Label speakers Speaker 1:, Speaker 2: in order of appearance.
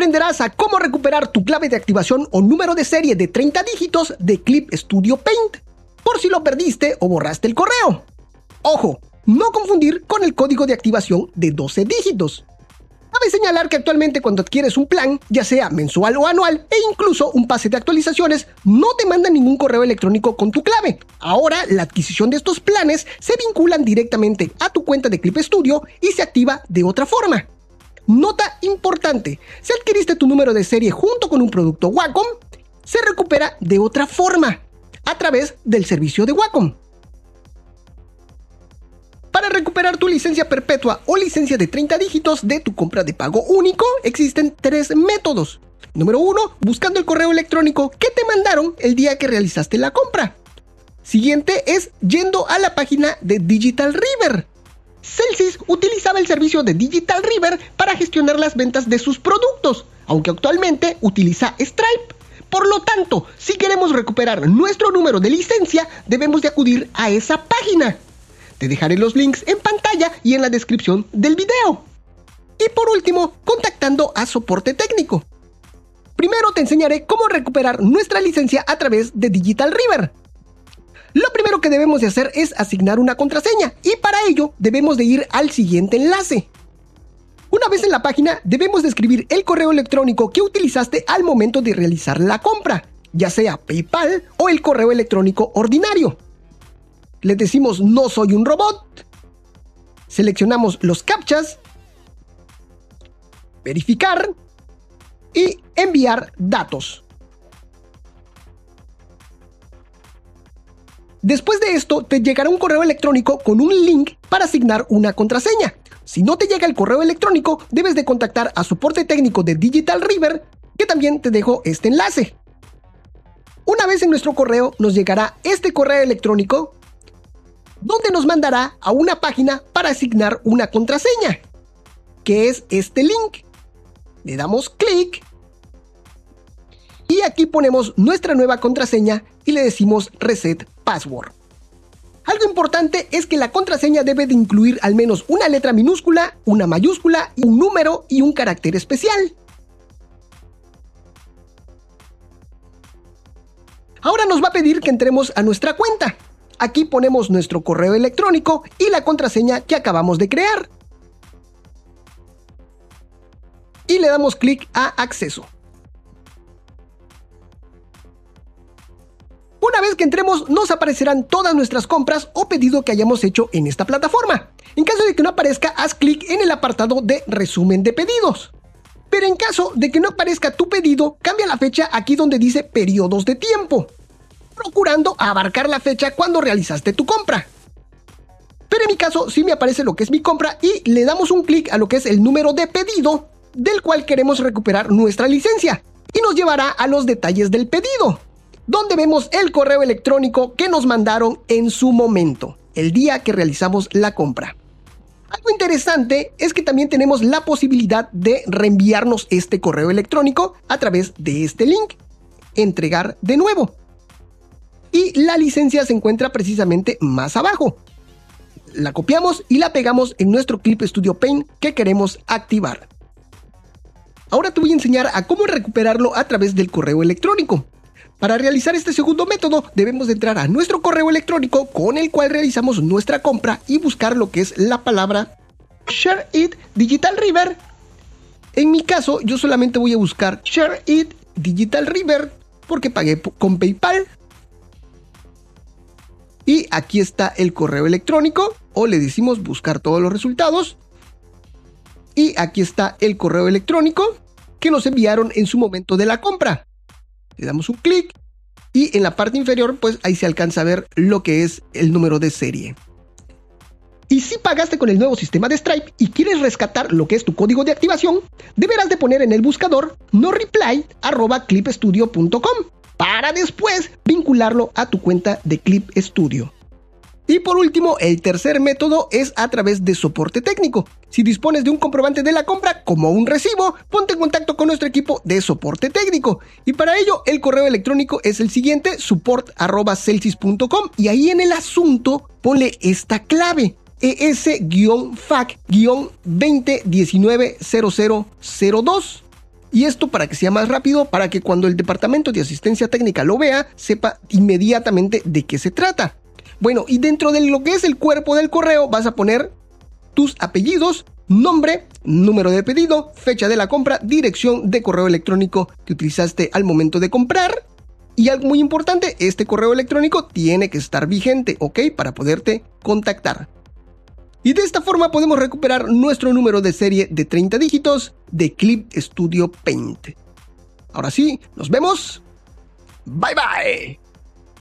Speaker 1: aprenderás a cómo recuperar tu clave de activación o número de serie de 30 dígitos de Clip Studio Paint, por si lo perdiste o borraste el correo. Ojo, no confundir con el código de activación de 12 dígitos. Cabe señalar que actualmente cuando adquieres un plan, ya sea mensual o anual, e incluso un pase de actualizaciones, no te mandan ningún correo electrónico con tu clave. Ahora, la adquisición de estos planes se vinculan directamente a tu cuenta de Clip Studio y se activa de otra forma. Nota importante, si adquiriste tu número de serie junto con un producto Wacom, se recupera de otra forma, a través del servicio de Wacom. Para recuperar tu licencia perpetua o licencia de 30 dígitos de tu compra de pago único, existen tres métodos. Número 1. Buscando el correo electrónico que te mandaron el día que realizaste la compra. Siguiente es yendo a la página de Digital River. Celsius utilizaba el servicio de Digital River para gestionar las ventas de sus productos, aunque actualmente utiliza Stripe. Por lo tanto, si queremos recuperar nuestro número de licencia, debemos de acudir a esa página. Te dejaré los links en pantalla y en la descripción del video. Y por último, contactando a soporte técnico. Primero te enseñaré cómo recuperar nuestra licencia a través de Digital River. Lo primero que debemos de hacer es asignar una contraseña y para ello debemos de ir al siguiente enlace. Una vez en la página debemos de escribir el correo electrónico que utilizaste al momento de realizar la compra, ya sea PayPal o el correo electrónico ordinario le decimos no soy un robot, seleccionamos los captchas, verificar y enviar datos. Después de esto, te llegará un correo electrónico con un link para asignar una contraseña. Si no te llega el correo electrónico, debes de contactar a soporte técnico de Digital River, que también te dejo este enlace. Una vez en nuestro correo nos llegará este correo electrónico donde nos mandará a una página para asignar una contraseña, que es este link. Le damos clic y aquí ponemos nuestra nueva contraseña y le decimos reset password. Algo importante es que la contraseña debe de incluir al menos una letra minúscula, una mayúscula, un número y un carácter especial. Ahora nos va a pedir que entremos a nuestra cuenta. Aquí ponemos nuestro correo electrónico y la contraseña que acabamos de crear. Y le damos clic a acceso. Vez que entremos nos aparecerán todas nuestras compras o pedido que hayamos hecho en esta plataforma. En caso de que no aparezca, haz clic en el apartado de resumen de pedidos. Pero en caso de que no aparezca tu pedido, cambia la fecha aquí donde dice periodos de tiempo procurando abarcar la fecha cuando realizaste tu compra. Pero en mi caso sí me aparece lo que es mi compra y le damos un clic a lo que es el número de pedido del cual queremos recuperar nuestra licencia y nos llevará a los detalles del pedido, donde vemos el correo electrónico que nos mandaron en su momento, el día que realizamos la compra. Algo interesante es que también tenemos la posibilidad de reenviarnos este correo electrónico a través de este link. Entregar de nuevo y la licencia se encuentra precisamente más abajo. La copiamos y la pegamos en nuestro Clip Studio Paint que queremos activar. Ahora te voy a enseñar a cómo recuperarlo a través del correo electrónico. Para realizar este segundo método debemos de entrar a nuestro correo electrónico con el cual realizamos nuestra compra y buscar lo que es la palabra Share It Digital River. En mi caso yo solamente voy a buscar Share It Digital River porque pagué con PayPal y aquí está el correo electrónico o le decimos buscar todos los resultados. Y aquí está el correo electrónico que nos enviaron en su momento de la compra. Le damos un clic y en la parte inferior pues ahí se alcanza a ver lo que es el número de serie. Y si pagaste con el nuevo sistema de Stripe y quieres rescatar lo que es tu código de activación, deberás de poner en el buscador no reply clipstudio.com para después vincularlo a tu cuenta de Clip Studio. Y por último, el tercer método es a través de soporte técnico. Si dispones de un comprobante de la compra como un recibo, ponte en contacto con nuestro equipo de soporte técnico. Y para ello, el correo electrónico es el siguiente, support.celsis.com y ahí en el asunto ponle esta clave. ES-FAC-20190002 Y esto para que sea más rápido, para que cuando el departamento de asistencia técnica lo vea, sepa inmediatamente de qué se trata. Bueno, y dentro de lo que es el cuerpo del correo vas a poner tus apellidos, nombre, número de pedido, fecha de la compra, dirección de correo electrónico que utilizaste al momento de comprar. Y algo muy importante, este correo electrónico tiene que estar vigente, ¿ok? Para poderte contactar. Y de esta forma podemos recuperar nuestro número de serie de 30 dígitos de Clip Studio Paint. Ahora sí, nos vemos. Bye bye.